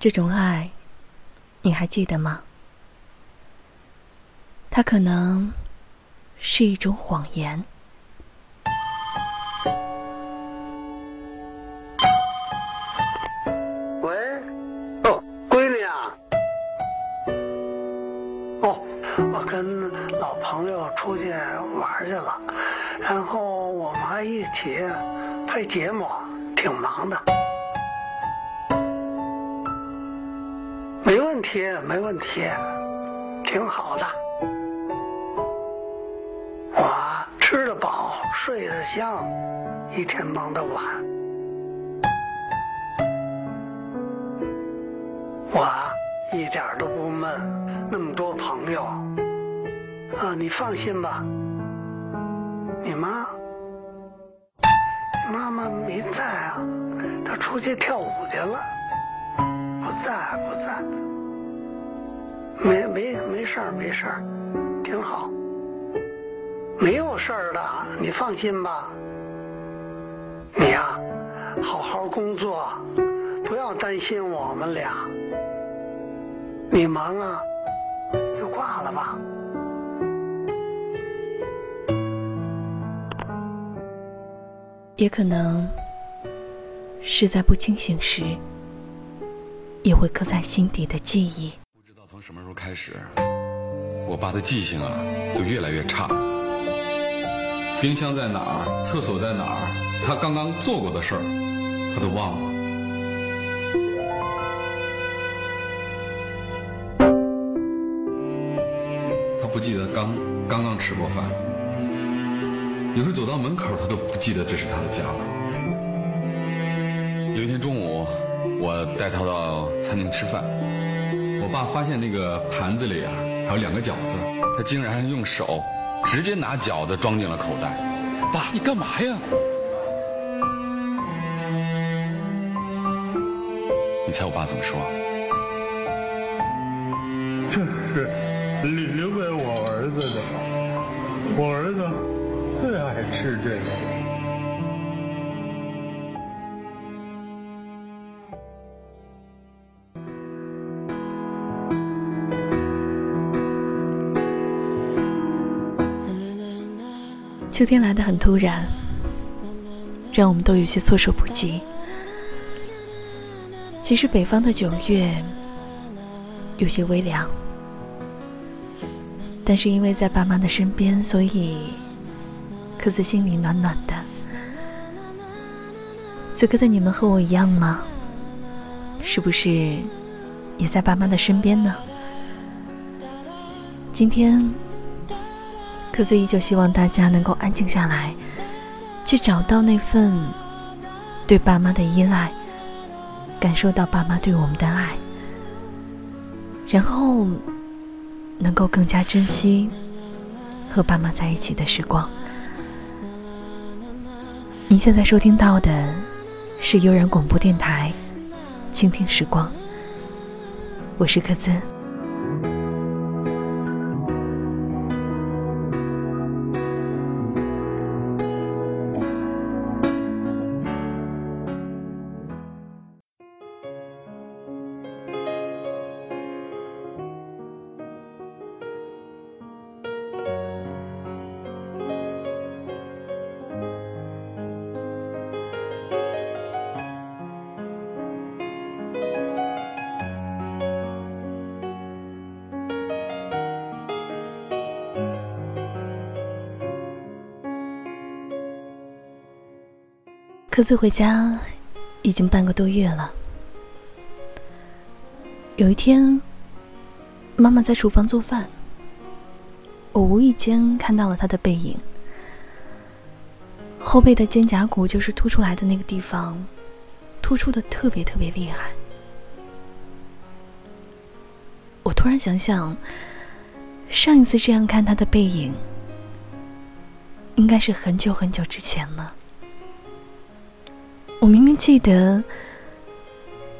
这种爱，你还记得吗？它可能是一种谎言。喂，哦，闺女啊，哦，我跟老朋友出去玩去了，然后我们还一起拍节目，挺忙的。问题，没问题，挺好的。我吃得饱，睡得香，一天忙得晚。我一点都不闷，那么多朋友，啊，你放心吧。你妈，妈妈没在啊，她出去跳舞去了，不在不在，没没事儿没事儿，挺好，没有事儿的，你放心吧。你呀、好好工作，不要担心我们俩。你忙啊，就挂了吧。也可能是在不清醒时，也会刻在心底的记忆。开始，我爸的记性啊就越来越差。冰箱在哪儿，厕所在哪儿，他刚刚做过的事儿，他都忘了。他不记得刚刚刚吃过饭，有时走到门口，他都不记得这是他的家了。有一天中午，我带他到餐厅吃饭，我爸发现那个盘子里啊还有两个饺子，他竟然用手直接拿饺子装进了口袋。爸，你干嘛呀？你猜我爸怎么说？这是留留给我儿子的，我儿子最爱吃这个。秋天来得很突然，让我们都有些措手不及。其实北方的九月有些微凉，但是因为在爸妈的身边，所以可自心里暖暖的。此刻的你们和我一样吗？是不是也在爸妈的身边呢？今天。可子依旧希望大家能够安静下来，去找到那份对爸妈的依赖，感受到爸妈对我们的爱，然后能够更加珍惜和爸妈在一起的时光。您现在收听到的是悠然广播电台《倾听时光》，我是克孜。各自回家已经半个多月了。有一天，妈妈在厨房做饭，我无意间看到了她的背影，后背的肩胛骨就是凸出来的那个地方，突出的特别特别厉害。我突然想想，上一次这样看她的背影，应该是很久很久之前了。我明明记得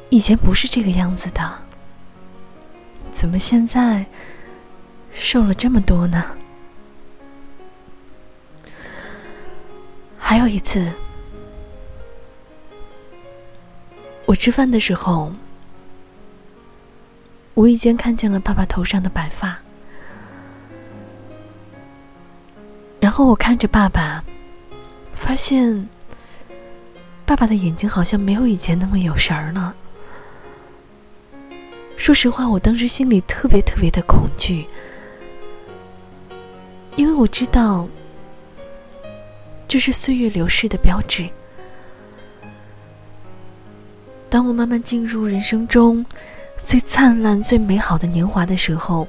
以前不是这个样子的，怎么现在瘦了这么多呢？还有一次，我吃饭的时候，无意间看见了爸爸头上的白发，然后我看着爸爸，发现爸爸的眼睛好像没有以前那么有神儿了。说实话，我当时心里特别特别的恐惧，因为我知道这是岁月流逝的标志。当我慢慢进入人生中最灿烂、最美好的年华的时候，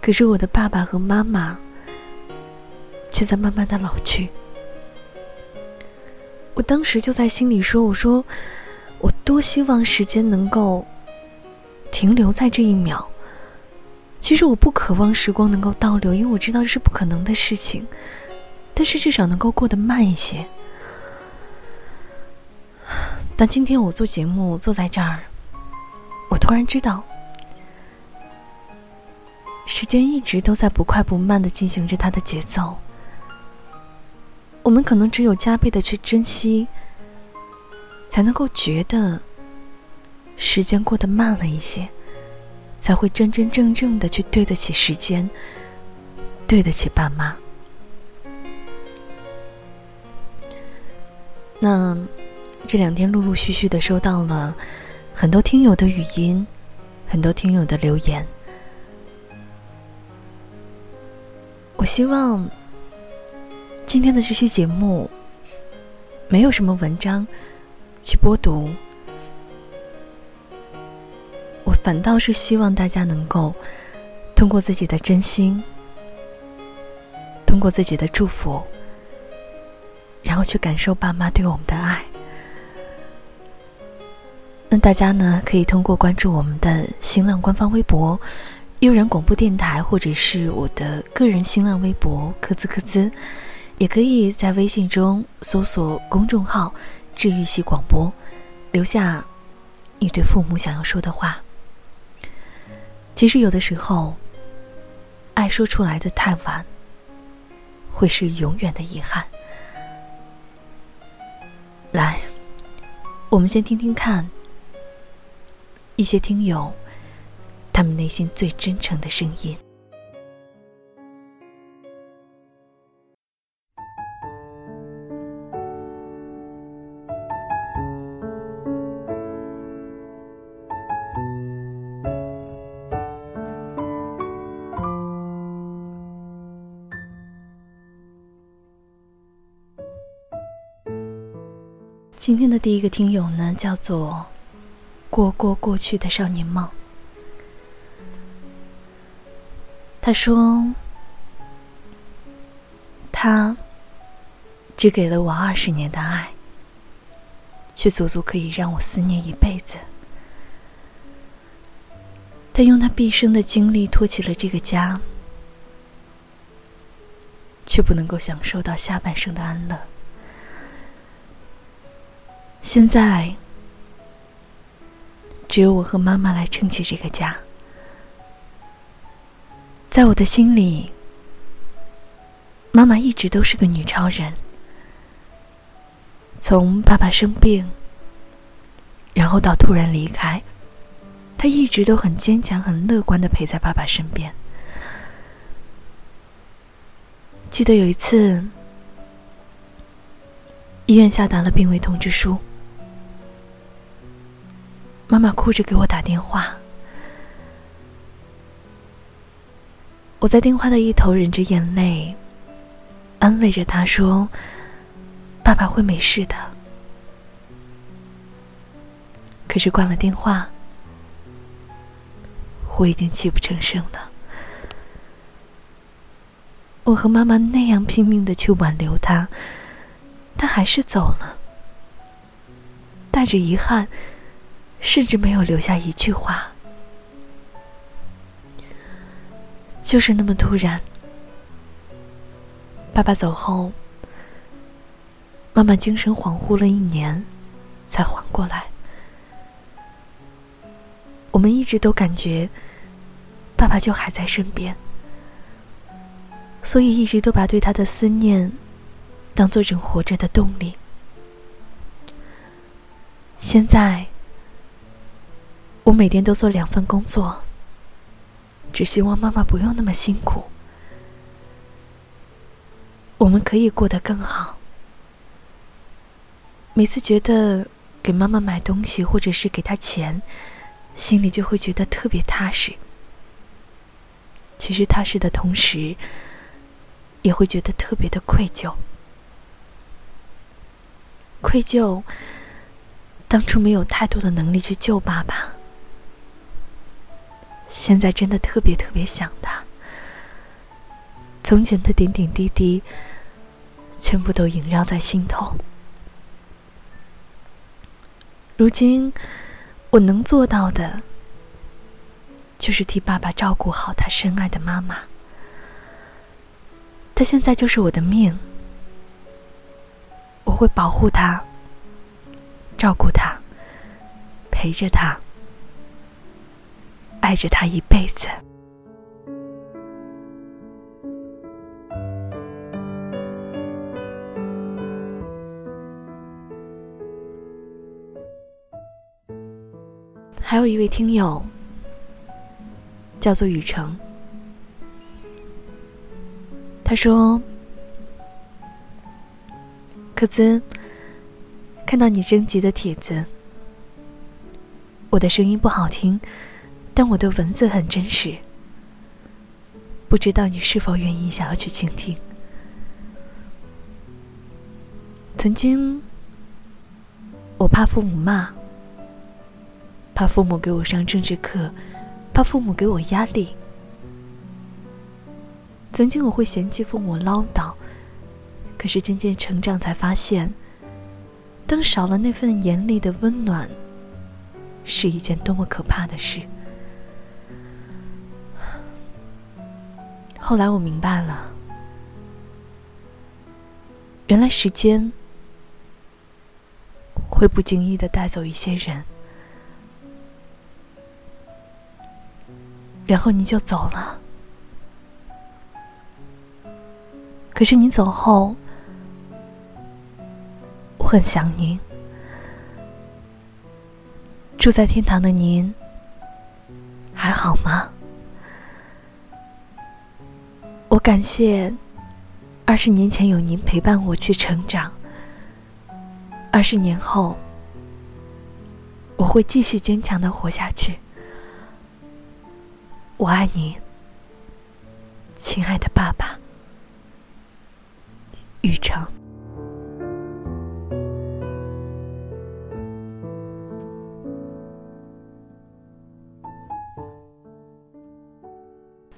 可是我的爸爸和妈妈却在慢慢的老去。我当时就在心里说：“我说，我多希望时间能够。”停留在这一秒。其实我不渴望时光能够倒流，因为我知道这是不可能的事情。但是至少能够过得慢一些。但今天我做节目坐在这儿，我突然知道，时间一直都在不快不慢的进行着它的节奏。我们可能只有加倍的去珍惜，才能够觉得。时间过得慢了一些，才会真真正正的去对得起时间，对得起爸妈。那这两天陆陆续续的收到了很多听友的语音，很多听友的留言。我希望今天的这期节目没有什么文章去播读。我反倒是希望大家能够通过自己的真心，通过自己的祝福，然后去感受爸妈对我们的爱。那大家呢，可以通过关注我们的新浪官方微博“悠然广播电台”，或者是我的个人新浪微博“科兹科兹”，也可以在微信中搜索公众号“治愈系广播”，留下你对父母想要说的话。其实有的时候，爱说出来的太晚，会是永远的遗憾。来，我们先听听看一些听友他们内心最真诚的声音。今天的第一个听友呢，叫做“过过过去的少年梦”。他说：“他只给了我二十年的爱，却足足可以让我思念一辈子。他用他毕生的精力托起了这个家，却不能够享受到下半生的安乐。”现在，只有我和妈妈来撑起这个家。在我的心里，妈妈一直都是个女超人。从爸爸生病，然后到突然离开，她一直都很坚强、很乐观的陪在爸爸身边。记得有一次，医院下达了病危通知书。妈妈哭着给我打电话，我在电话的一头忍着眼泪，安慰着她说：“爸爸会没事的。”可是挂了电话，我已经泣不成声了。我和妈妈那样拼命的去挽留他，他还是走了，带着遗憾。甚至没有留下一句话，就是那么突然。爸爸走后，妈妈精神恍惚了一年，才缓过来。我们一直都感觉，爸爸就还在身边，所以一直都把对他的思念，当做人活着的动力。现在。我每天都做两份工作，只希望妈妈不用那么辛苦，我们可以过得更好。每次觉得给妈妈买东西，或者是给她钱，心里就会觉得特别踏实。其实踏实的同时，也会觉得特别的愧疚。愧疚，当初没有太多的能力去救爸爸，现在真的特别特别想他。从前的点点滴滴，全部都萦绕在心头。如今，我能做到的，就是替爸爸照顾好他深爱的妈妈。他现在就是我的命。我会保护他，照顾他，陪着他，爱着他一辈子。还有一位听友，叫做雨成，他说。可兹，看到你征集的帖子，我的声音不好听，但我的文字很真实。不知道你是否愿意想要去倾听？曾经，我怕父母骂，怕父母给我上政治课，怕父母给我压力。曾经我会嫌弃父母唠叨。可是渐渐成长，才发现，当少了那份严厉的温暖，是一件多么可怕的事。后来我明白了，原来时间会不经意的带走一些人，然后你就走了。可是你走后。我很想您，住在天堂的您还好吗？我感谢二十年前有您陪伴我去成长，二十年后我会继续坚强的活下去。我爱你，亲爱的爸爸，雨成。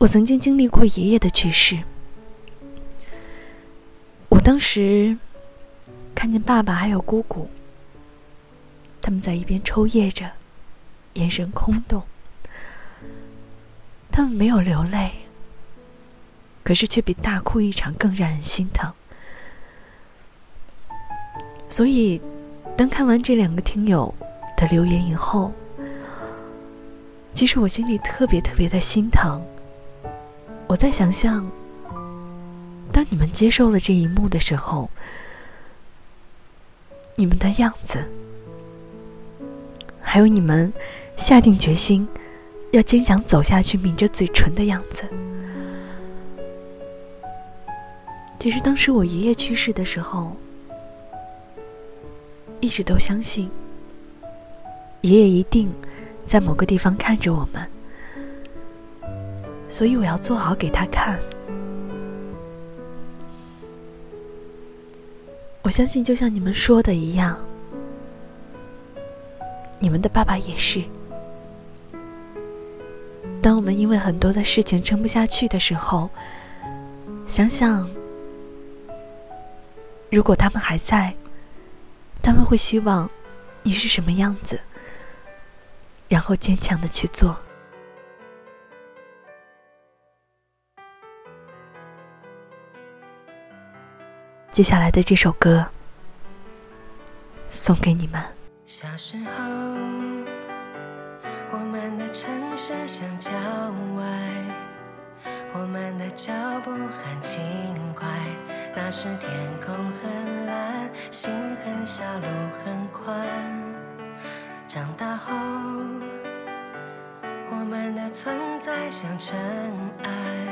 我曾经经历过爷爷的去世，我当时看见爸爸还有姑姑，他们在一边抽噎着，眼神空洞。他们没有流泪，可是却比大哭一场更让人心疼。所以，当看完这两个听友的留言以后，其实我心里特别特别的心疼。我在想象，当你们接受了这一幕的时候，你们的样子，还有你们下定决心要坚强走下去、抿着嘴唇的样子。其实当时我爷爷去世的时候，一直都相信爷爷一定在某个地方看着我们。所以我要做好给他看。我相信，就像你们说的一样，你们的爸爸也是。当我们因为很多的事情撑不下去的时候，想想，如果他们还在，他们会希望你是什么样子，然后坚强的去做。接下来的这首歌送给你们。小时候我们的城市像郊外我们的脚步很轻快那时天空很蓝心很小路很宽长大后我们的存在像尘埃，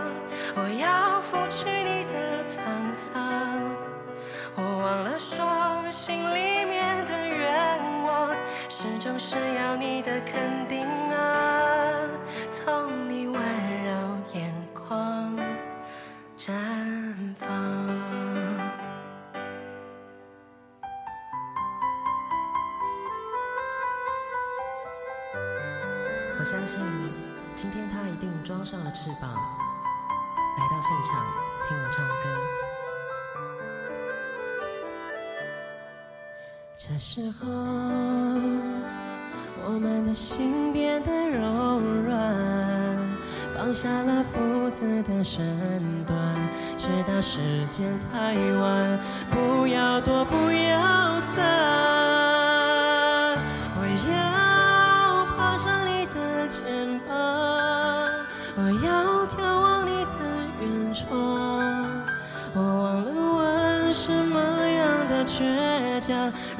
我要拂去你的沧桑。我忘了说心里面的愿望，始终是要你的肯定啊，从你温柔眼眶绽放。我相信今天他一定装上了翅膀，来到现场听我唱歌。这时候，我们的心变得柔软，放下了父子的身段，直到时间太晚，不要躲，不要散。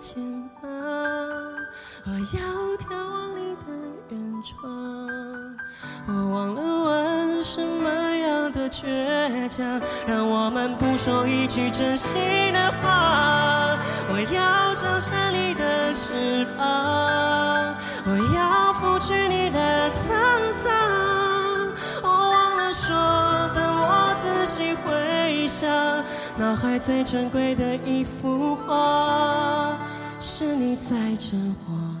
肩膀，我要眺望你的远窗。我忘了问什么样的倔强，让我们不说一句真心的话。我要张开你的翅膀，我要拂去你的沧桑。我忘了说，等我仔细回想，脑海最珍贵的一幅画，是你在真话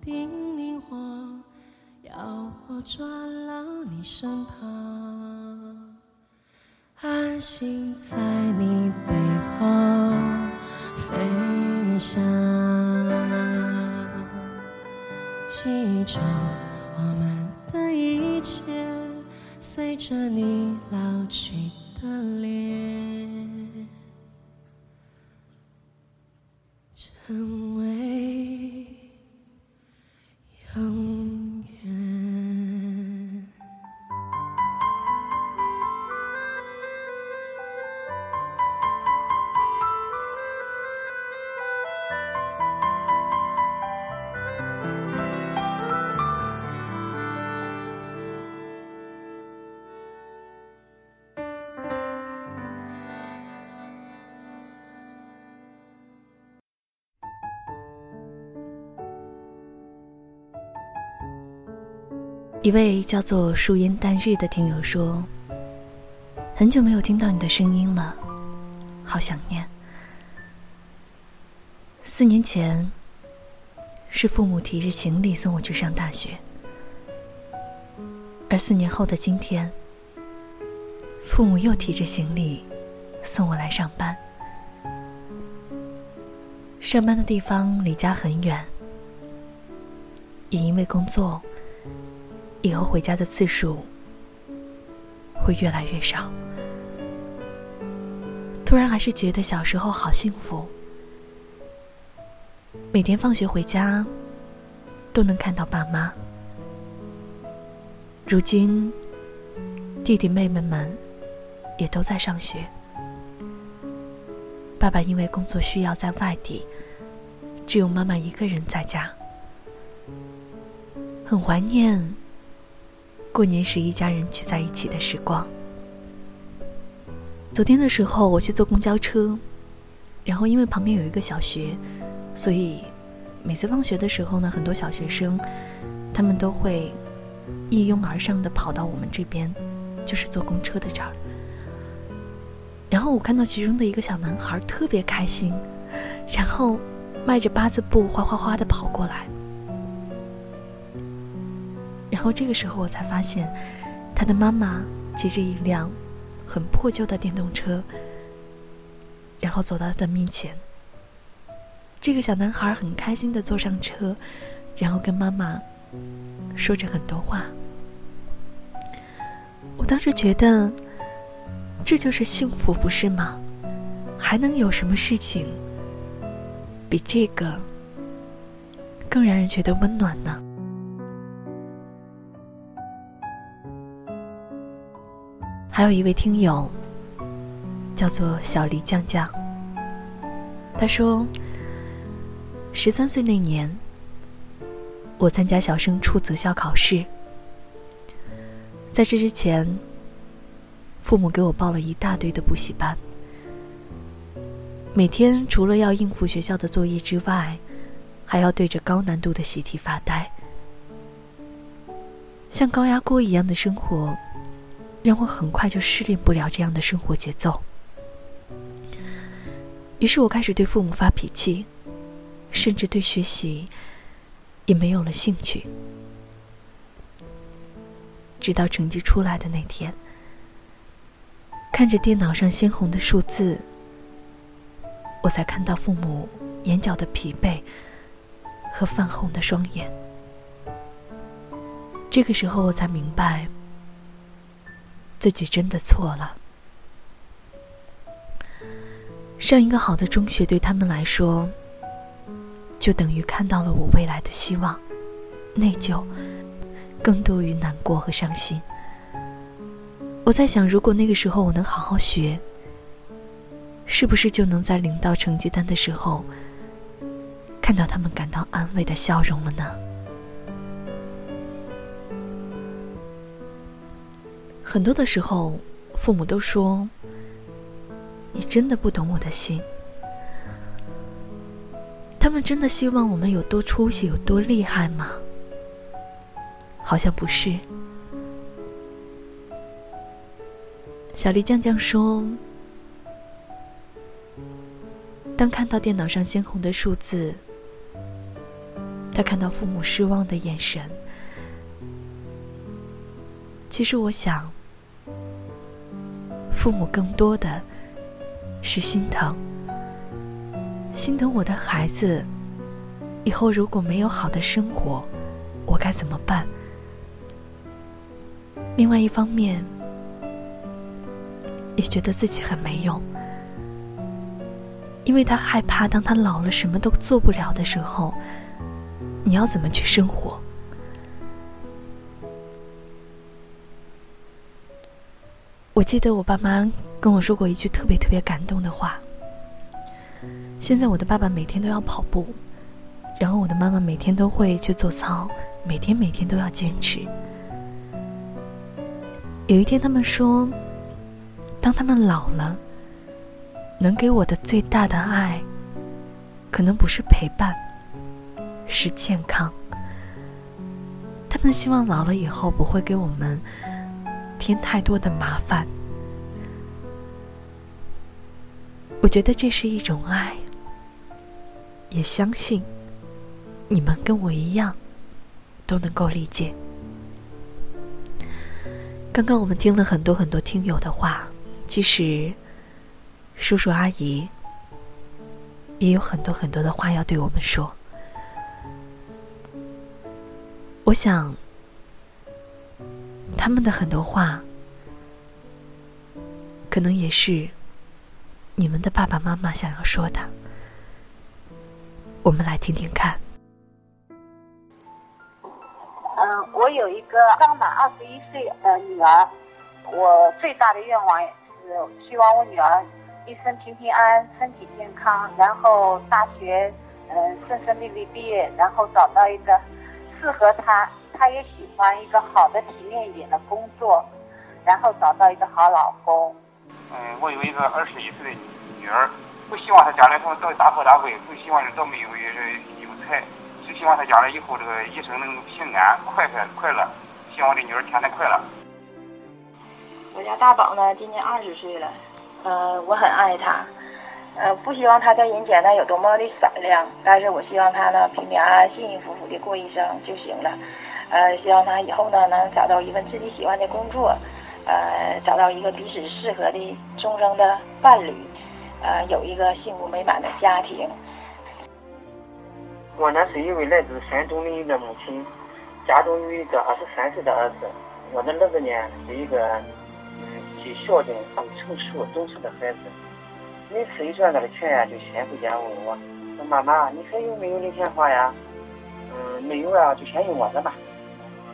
叮咛我，要我抓牢你身旁，安心在你背后飞翔。记住我们的一切，随着你老去的脸，成一位叫做树烟淡日的听友说：“很久没有听到你的声音了，好想念。四年前，是父母提着行李送我去上大学，而四年后的今天，父母又提着行李送我来上班。上班的地方离家很远，也因为工作。”以后回家的次数会越来越少。突然还是觉得小时候好幸福，每天放学回家都能看到爸妈。如今弟弟妹妹们也都在上学，爸爸因为工作需要在外地，只有妈妈一个人在家，很怀念。过年时一家人聚在一起的时光。昨天的时候，我去坐公交车，然后因为旁边有一个小学，所以每次放学的时候呢，很多小学生他们都会一拥而上的跑到我们这边，就是坐公车的这儿。然后我看到其中的一个小男孩特别开心，然后迈着八字步哗哗哗的跑过来。然后这个时候我才发现，他的妈妈骑着一辆很破旧的电动车，然后走到他的面前。这个小男孩很开心的坐上车，然后跟妈妈说着很多话。我当时觉得，这就是幸福，不是吗？还能有什么事情比这个更让人觉得温暖呢？还有一位听友，叫做小黎酱酱，他说。十三岁那年，我参加小升初择校考试。在这之前，父母给我报了一大堆的补习班，每天除了要应付学校的作业之外，还要对着高难度的习题发呆。像高压锅一样的生活，让我很快就适应不了这样的生活节奏。于是我开始对父母发脾气。甚至对学习也没有了兴趣。直到成绩出来的那天，看着电脑上鲜红的数字，我才看到父母眼角的疲惫和泛红的双眼。这个时候，我才明白，自己真的错了。上一个好的中学对他们来说。就等于看到了我未来的希望，内疚更多于难过和伤心。我在想，如果那个时候我能好好学，是不是就能在领到成绩单的时候，看到他们感到安慰的笑容了呢？很多的时候，父母都说：“你真的不懂我的心。”他们真的希望我们有多出息、有多厉害吗？好像不是。小黎酱酱说：“当看到电脑上鲜红的数字，他看到父母失望的眼神，其实我想，父母更多的是心疼。”心疼我的孩子，以后如果没有好的生活，我该怎么办？另外一方面，也觉得自己很没用，因为他害怕，当他老了什么都做不了的时候，你要怎么去生活？我记得我爸妈跟我说过一句特别特别感动的话。现在我的爸爸每天都要跑步，然后我的妈妈每天都会去做操，每天每天都要坚持。有一天他们说，当他们老了，能给我的最大的爱，可能不是陪伴，是健康。他们希望老了以后不会给我们添太多的麻烦。我觉得这是一种爱。也相信，你们跟我一样，都能够理解。刚刚我们听了很多很多听友的话，其实叔叔阿姨也有很多很多的话要对我们说。我想，他们的很多话，可能也是你们的爸爸妈妈想要说的。我们来听听看。嗯，我有一个刚满二十一岁的女儿，我最大的愿望也是希望我女儿一生平平安安、身体健康，然后大学嗯顺顺利利毕业，然后找到一个适合她，她也喜欢一个好的体面一点的工作，然后找到一个好老公。嗯，我有一个二十一岁的女儿。不希望她将来他们到大富大贵，不希望是到没有有财，只希望她将来以后这个一生能平安、快快、快乐。希望我的女儿天天快乐。我家大宝呢，今年二十岁了，呃，我很爱他，呃，不希望他在人间呢有多么的闪亮，但是我希望他呢平平安安、幸幸福福的过一生就行了，呃，希望他以后呢能找到一份自己喜欢的工作，呃，找到一个彼此适合的终生的伴侣，呃，有一个幸福美满的家庭。我呢是一位来自山东的一个母亲，家中有一个二十三岁的儿子，我的儿子呢是一个嗯。既孝敬又成熟懂事的孩子，每次一赚到了钱呀，就先回家问我，说妈妈，你还有没有零钱花呀？嗯，没有啊，就先用我的吧。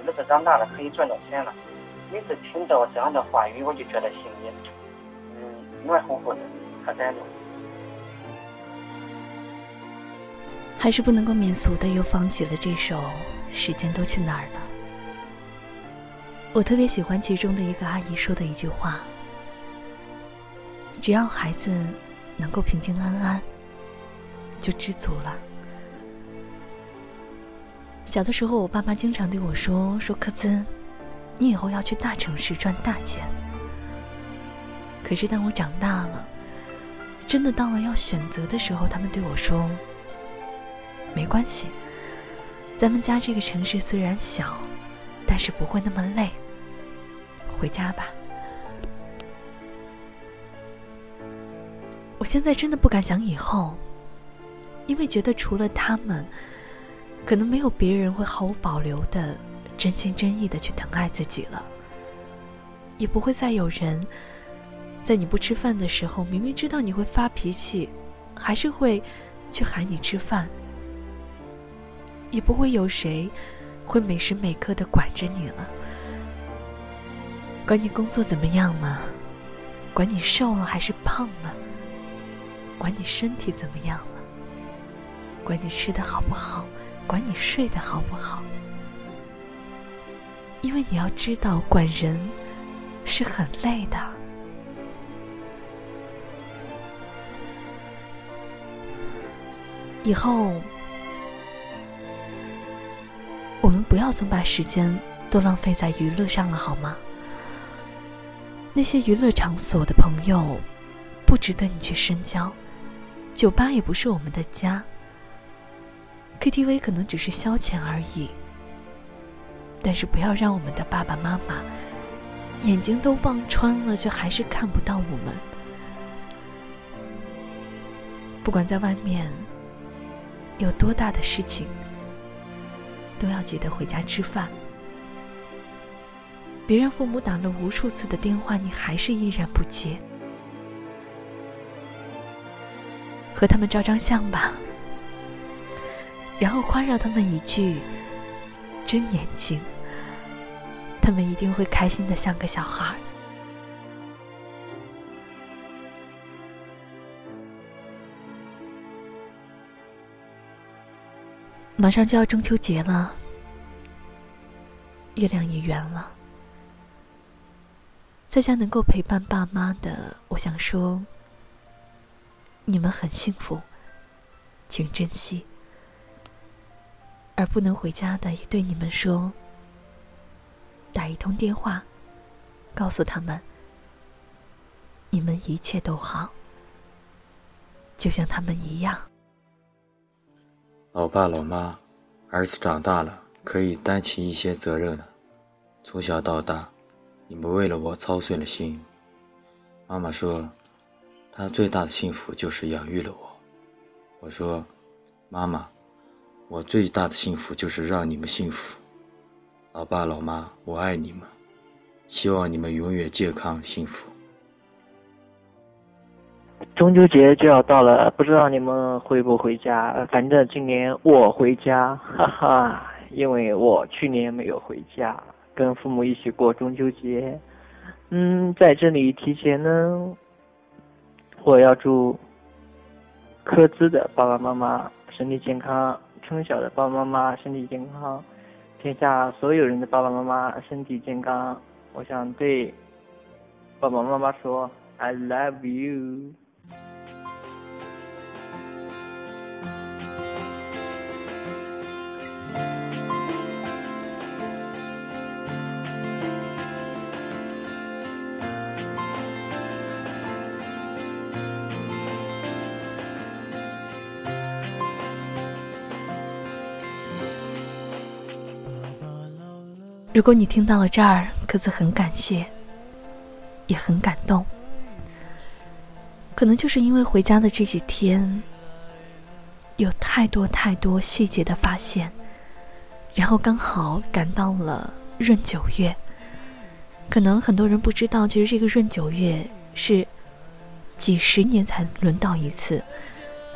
儿子长大了可以赚到钱了。每次听到这样的话语，我就觉得心里，嗯，暖乎乎的，可感动。还是不能够免俗的，又放起了这首《时间都去哪儿了》。我特别喜欢其中的一个阿姨说的一句话：“只要孩子能够平平安安，就知足了。”小的时候，我爸妈经常对我说：“说科兹，你以后要去大城市赚大钱。”可是当我长大了，真的到了要选择的时候，他们对我说：“没关系，咱们家这个城市虽然小，但是不会那么累。”回家吧。我现在真的不敢想以后，因为觉得除了他们，可能没有别人会毫无保留的、真心真意的去疼爱自己了，也不会再有人在你不吃饭的时候，明明知道你会发脾气，还是会去喊你吃饭，也不会有谁会每时每刻的管着你了。管你工作怎么样吗？管你瘦了还是胖了？管你身体怎么样了？管你吃的好不好？管你睡得好不好？因为你要知道，管人是很累的。以后，我们不要总把时间都浪费在娱乐上了，好吗？那些娱乐场所的朋友，不值得你去深交；酒吧也不是我们的家；KTV 可能只是消遣而已。但是不要让我们的爸爸妈妈眼睛都望穿了，却还是看不到我们。不管在外面有多大的事情，都要记得回家吃饭。别让父母打了无数次的电话，你还是依然不接。和他们照张相吧，然后夸耀他们一句：“真年轻。”他们一定会开心的像个小孩。马上就要中秋节了，月亮也圆了。在家能够陪伴爸妈的，我想说，你们很幸福，请珍惜；而不能回家的，也对你们说，打一通电话，告诉他们，你们一切都好，就像他们一样。老爸老妈，儿子长大了，可以担起一些责任了。从小到大。你们为了我操碎了心。妈妈说，她最大的幸福就是养育了我。我说，妈妈，我最大的幸福就是让你们幸福。老爸老妈，我爱你们，希望你们永远健康幸福。中秋节就要到了，不知道你们回不回家？反正今年我回家，哈哈，因为我去年没有回家。跟父母一起过中秋节，嗯，在这里提前呢，我要祝科兹的爸爸妈妈身体健康，从小的爸爸妈妈身体健康，天下所有人的爸爸妈妈身体健康。我想对爸爸妈妈说，I love you。如果你听到了这儿，可子很感谢，也很感动。可能就是因为回家的这几天，有太多太多细节的发现，然后刚好赶到了闰九月。可能很多人不知道，其实这个闰九月是几十年才轮到一次。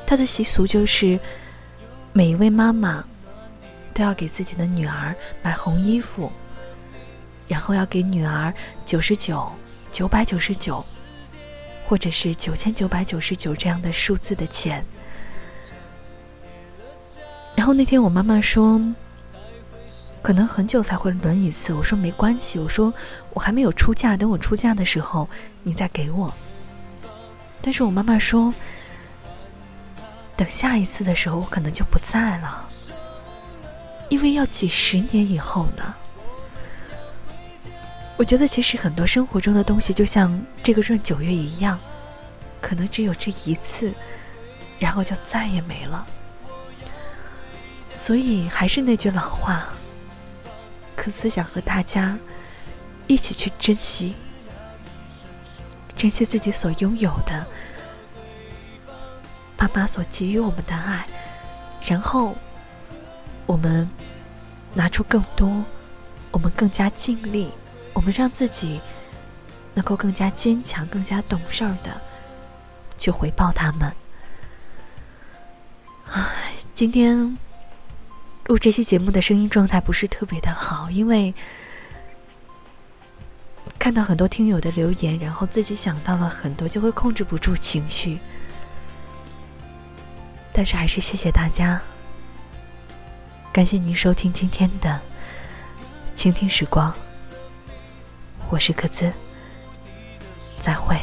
它的习俗就是，每一位妈妈都要给自己的女儿买红衣服，然后要给女儿九十九、九百九十九。或者是九千九百九十九这样的数字的钱，然后那天我妈妈说，可能很久才会轮一次。我说没关系，我说我还没有出嫁，等我出嫁的时候你再给我。但是我妈妈说，等下一次的时候我可能就不在了，因为要几十年以后呢。我觉得其实很多生活中的东西，就像这个闰九月一样，可能只有这一次，然后就再也没了。所以还是那句老话，可思想和大家一起去珍惜，珍惜自己所拥有的，爸妈所给予我们的爱，然后我们拿出更多，我们更加尽力。我们让自己能够更加坚强、更加懂事儿的去回报他们。唉，今天录这期节目的声音状态不是特别的好，因为看到很多听友的留言，然后自己想到了很多，就会控制不住情绪。但是还是谢谢大家，感谢您收听今天的倾听时光。我是克孜，再会。